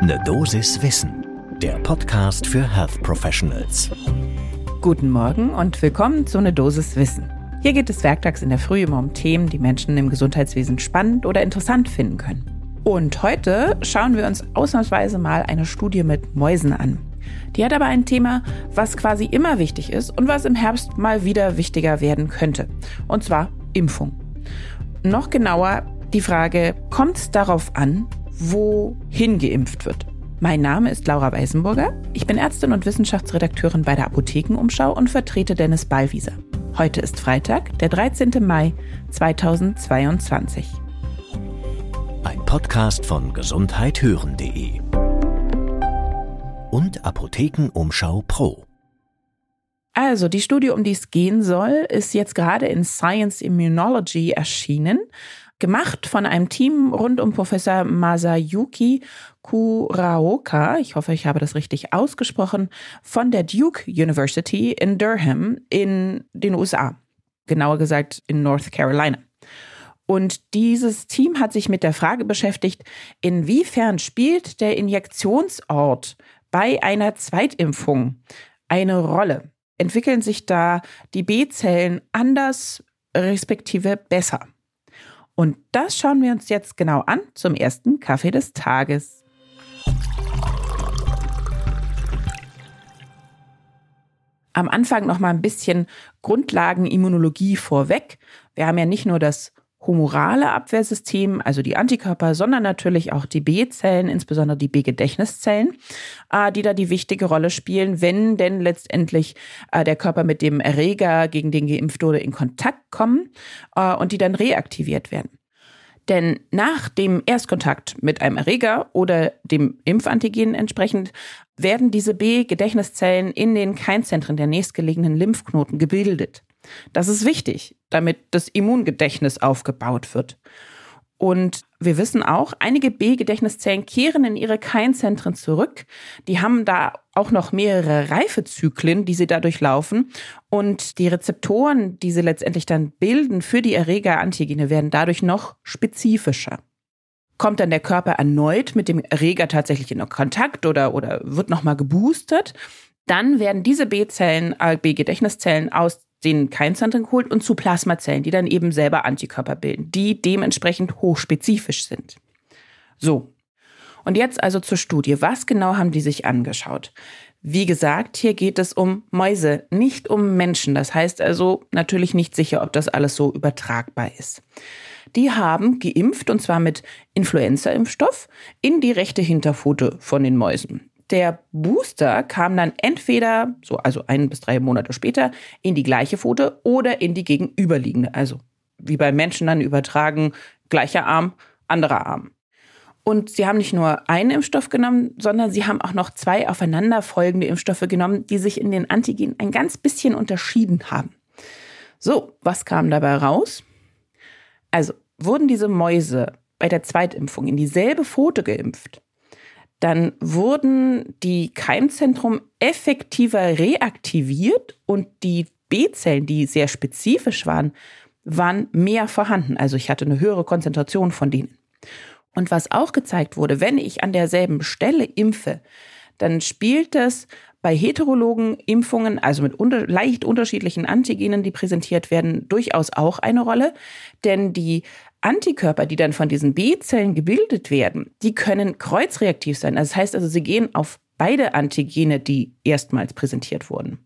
Ne Dosis Wissen, der Podcast für Health Professionals. Guten Morgen und willkommen zu Ne Dosis Wissen. Hier geht es werktags in der Früh immer um Themen, die Menschen im Gesundheitswesen spannend oder interessant finden können. Und heute schauen wir uns ausnahmsweise mal eine Studie mit Mäusen an. Die hat aber ein Thema, was quasi immer wichtig ist und was im Herbst mal wieder wichtiger werden könnte. Und zwar Impfung. Noch genauer die Frage, kommt es darauf an, wohin geimpft wird? Mein Name ist Laura Weisenburger. Ich bin Ärztin und Wissenschaftsredakteurin bei der Apothekenumschau und vertrete Dennis Ballwieser. Heute ist Freitag, der 13. Mai 2022. Ein Podcast von gesundheithören.de und Apothekenumschau Pro. Also, die Studie, um die es gehen soll, ist jetzt gerade in Science Immunology erschienen gemacht von einem Team rund um Professor Masayuki Kuraoka, ich hoffe, ich habe das richtig ausgesprochen, von der Duke University in Durham in den USA, genauer gesagt in North Carolina. Und dieses Team hat sich mit der Frage beschäftigt, inwiefern spielt der Injektionsort bei einer Zweitimpfung eine Rolle? Entwickeln sich da die B-Zellen anders respektive besser? Und das schauen wir uns jetzt genau an zum ersten Kaffee des Tages. Am Anfang noch mal ein bisschen Grundlagenimmunologie vorweg. Wir haben ja nicht nur das humorale Abwehrsystem, also die Antikörper, sondern natürlich auch die B-Zellen, insbesondere die B-Gedächtniszellen, äh, die da die wichtige Rolle spielen, wenn denn letztendlich äh, der Körper mit dem Erreger, gegen den geimpft wurde, in Kontakt kommen äh, und die dann reaktiviert werden. Denn nach dem Erstkontakt mit einem Erreger oder dem Impfantigen entsprechend werden diese B-Gedächtniszellen in den Keimzentren der nächstgelegenen Lymphknoten gebildet. Das ist wichtig, damit das Immungedächtnis aufgebaut wird. Und wir wissen auch, einige B-Gedächtniszellen kehren in ihre Keimzentren zurück. Die haben da auch noch mehrere Reifezyklen, die sie dadurch laufen. Und die Rezeptoren, die sie letztendlich dann bilden für die Erregerantigene, werden dadurch noch spezifischer. Kommt dann der Körper erneut mit dem Erreger tatsächlich in Kontakt oder, oder wird nochmal geboostert, dann werden diese B-Zellen, äh, B-Gedächtniszellen aus den Keimzentren geholt und zu Plasmazellen, die dann eben selber Antikörper bilden, die dementsprechend hochspezifisch sind. So. Und jetzt also zur Studie. Was genau haben die sich angeschaut? Wie gesagt, hier geht es um Mäuse, nicht um Menschen. Das heißt also natürlich nicht sicher, ob das alles so übertragbar ist. Die haben geimpft und zwar mit Influenza-Impfstoff in die rechte Hinterpfote von den Mäusen der Booster kam dann entweder, so also ein bis drei Monate später, in die gleiche Pfote oder in die gegenüberliegende. Also wie bei Menschen dann übertragen, gleicher Arm, anderer Arm. Und sie haben nicht nur einen Impfstoff genommen, sondern sie haben auch noch zwei aufeinanderfolgende Impfstoffe genommen, die sich in den Antigenen ein ganz bisschen unterschieden haben. So, was kam dabei raus? Also, wurden diese Mäuse bei der Zweitimpfung in dieselbe Pfote geimpft, dann wurden die Keimzentrum effektiver reaktiviert und die B-Zellen, die sehr spezifisch waren, waren mehr vorhanden. Also ich hatte eine höhere Konzentration von denen. Und was auch gezeigt wurde, wenn ich an derselben Stelle impfe, dann spielt es bei heterologen Impfungen, also mit unter leicht unterschiedlichen Antigenen, die präsentiert werden, durchaus auch eine Rolle. Denn die Antikörper, die dann von diesen B-Zellen gebildet werden, die können kreuzreaktiv sein. Das heißt also, sie gehen auf beide Antigene, die erstmals präsentiert wurden.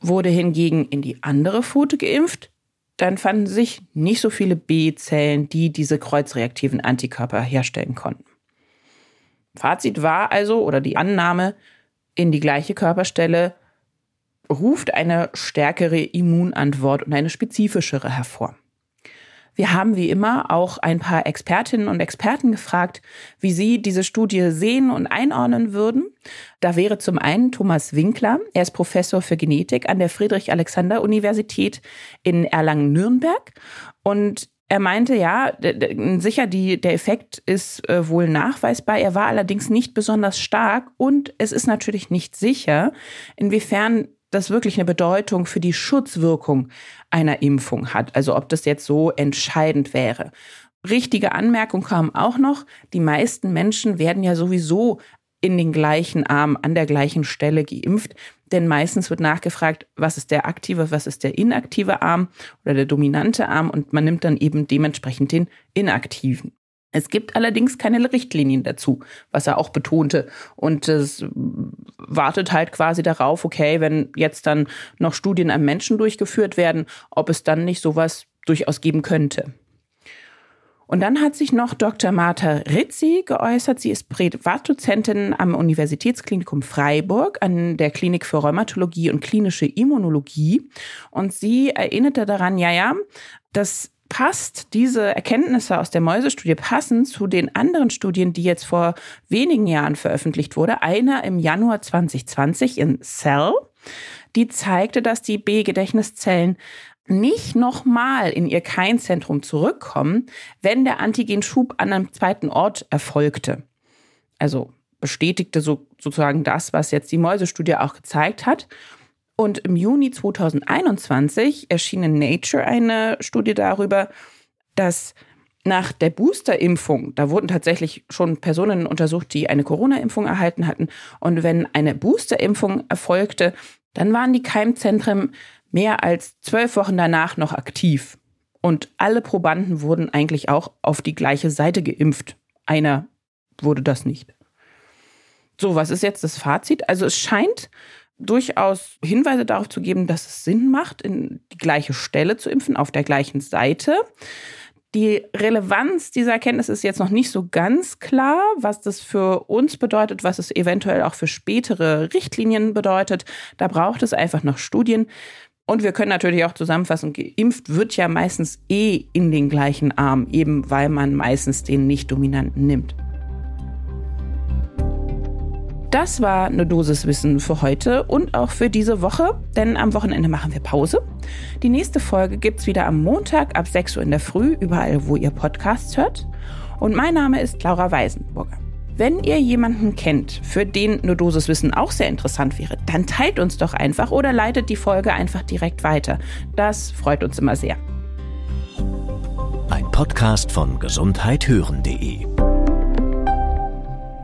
Wurde hingegen in die andere Pfote geimpft, dann fanden sich nicht so viele B-Zellen, die diese kreuzreaktiven Antikörper herstellen konnten. Fazit war also, oder die Annahme, in die gleiche Körperstelle ruft eine stärkere Immunantwort und eine spezifischere hervor. Wir haben wie immer auch ein paar Expertinnen und Experten gefragt, wie sie diese Studie sehen und einordnen würden. Da wäre zum einen Thomas Winkler. Er ist Professor für Genetik an der Friedrich-Alexander-Universität in Erlangen-Nürnberg. Und er meinte, ja, sicher, die, der Effekt ist äh, wohl nachweisbar. Er war allerdings nicht besonders stark und es ist natürlich nicht sicher, inwiefern das wirklich eine Bedeutung für die Schutzwirkung einer Impfung hat. Also ob das jetzt so entscheidend wäre. richtige Anmerkung kam auch noch, die meisten Menschen werden ja sowieso in den gleichen Arm an der gleichen Stelle geimpft. Denn meistens wird nachgefragt, was ist der aktive, was ist der inaktive Arm oder der dominante Arm und man nimmt dann eben dementsprechend den inaktiven. Es gibt allerdings keine Richtlinien dazu, was er auch betonte. Und es wartet halt quasi darauf, okay, wenn jetzt dann noch Studien am Menschen durchgeführt werden, ob es dann nicht sowas durchaus geben könnte. Und dann hat sich noch Dr. Martha Rizzi geäußert. Sie ist Privatdozentin am Universitätsklinikum Freiburg an der Klinik für Rheumatologie und klinische Immunologie. Und sie erinnerte daran, ja, ja, das passt diese Erkenntnisse aus der Mäusestudie passen zu den anderen Studien, die jetzt vor wenigen Jahren veröffentlicht wurde. Einer im Januar 2020 in Cell, die zeigte, dass die B-Gedächtniszellen nicht nochmal in ihr Keinzentrum zurückkommen, wenn der Antigenschub an einem zweiten Ort erfolgte. Also bestätigte so, sozusagen das, was jetzt die Mäusestudie auch gezeigt hat. Und im Juni 2021 erschien in Nature eine Studie darüber, dass nach der Boosterimpfung, da wurden tatsächlich schon Personen untersucht, die eine Corona-Impfung erhalten hatten. Und wenn eine Boosterimpfung erfolgte, dann waren die Keimzentren mehr als zwölf Wochen danach noch aktiv. Und alle Probanden wurden eigentlich auch auf die gleiche Seite geimpft. Einer wurde das nicht. So, was ist jetzt das Fazit? Also es scheint durchaus Hinweise darauf zu geben, dass es Sinn macht, in die gleiche Stelle zu impfen, auf der gleichen Seite. Die Relevanz dieser Erkenntnis ist jetzt noch nicht so ganz klar, was das für uns bedeutet, was es eventuell auch für spätere Richtlinien bedeutet. Da braucht es einfach noch Studien. Und wir können natürlich auch zusammenfassen, geimpft wird ja meistens eh in den gleichen Arm, eben weil man meistens den nicht-dominanten nimmt. Das war eine Dosis Wissen für heute und auch für diese Woche, denn am Wochenende machen wir Pause. Die nächste Folge gibt es wieder am Montag ab 6 Uhr in der Früh, überall, wo ihr Podcasts hört. Und mein Name ist Laura Weisenburger. Wenn ihr jemanden kennt, für den eine Dosis Wissen auch sehr interessant wäre, dann teilt uns doch einfach oder leitet die Folge einfach direkt weiter. Das freut uns immer sehr. Ein Podcast von gesundheithören.de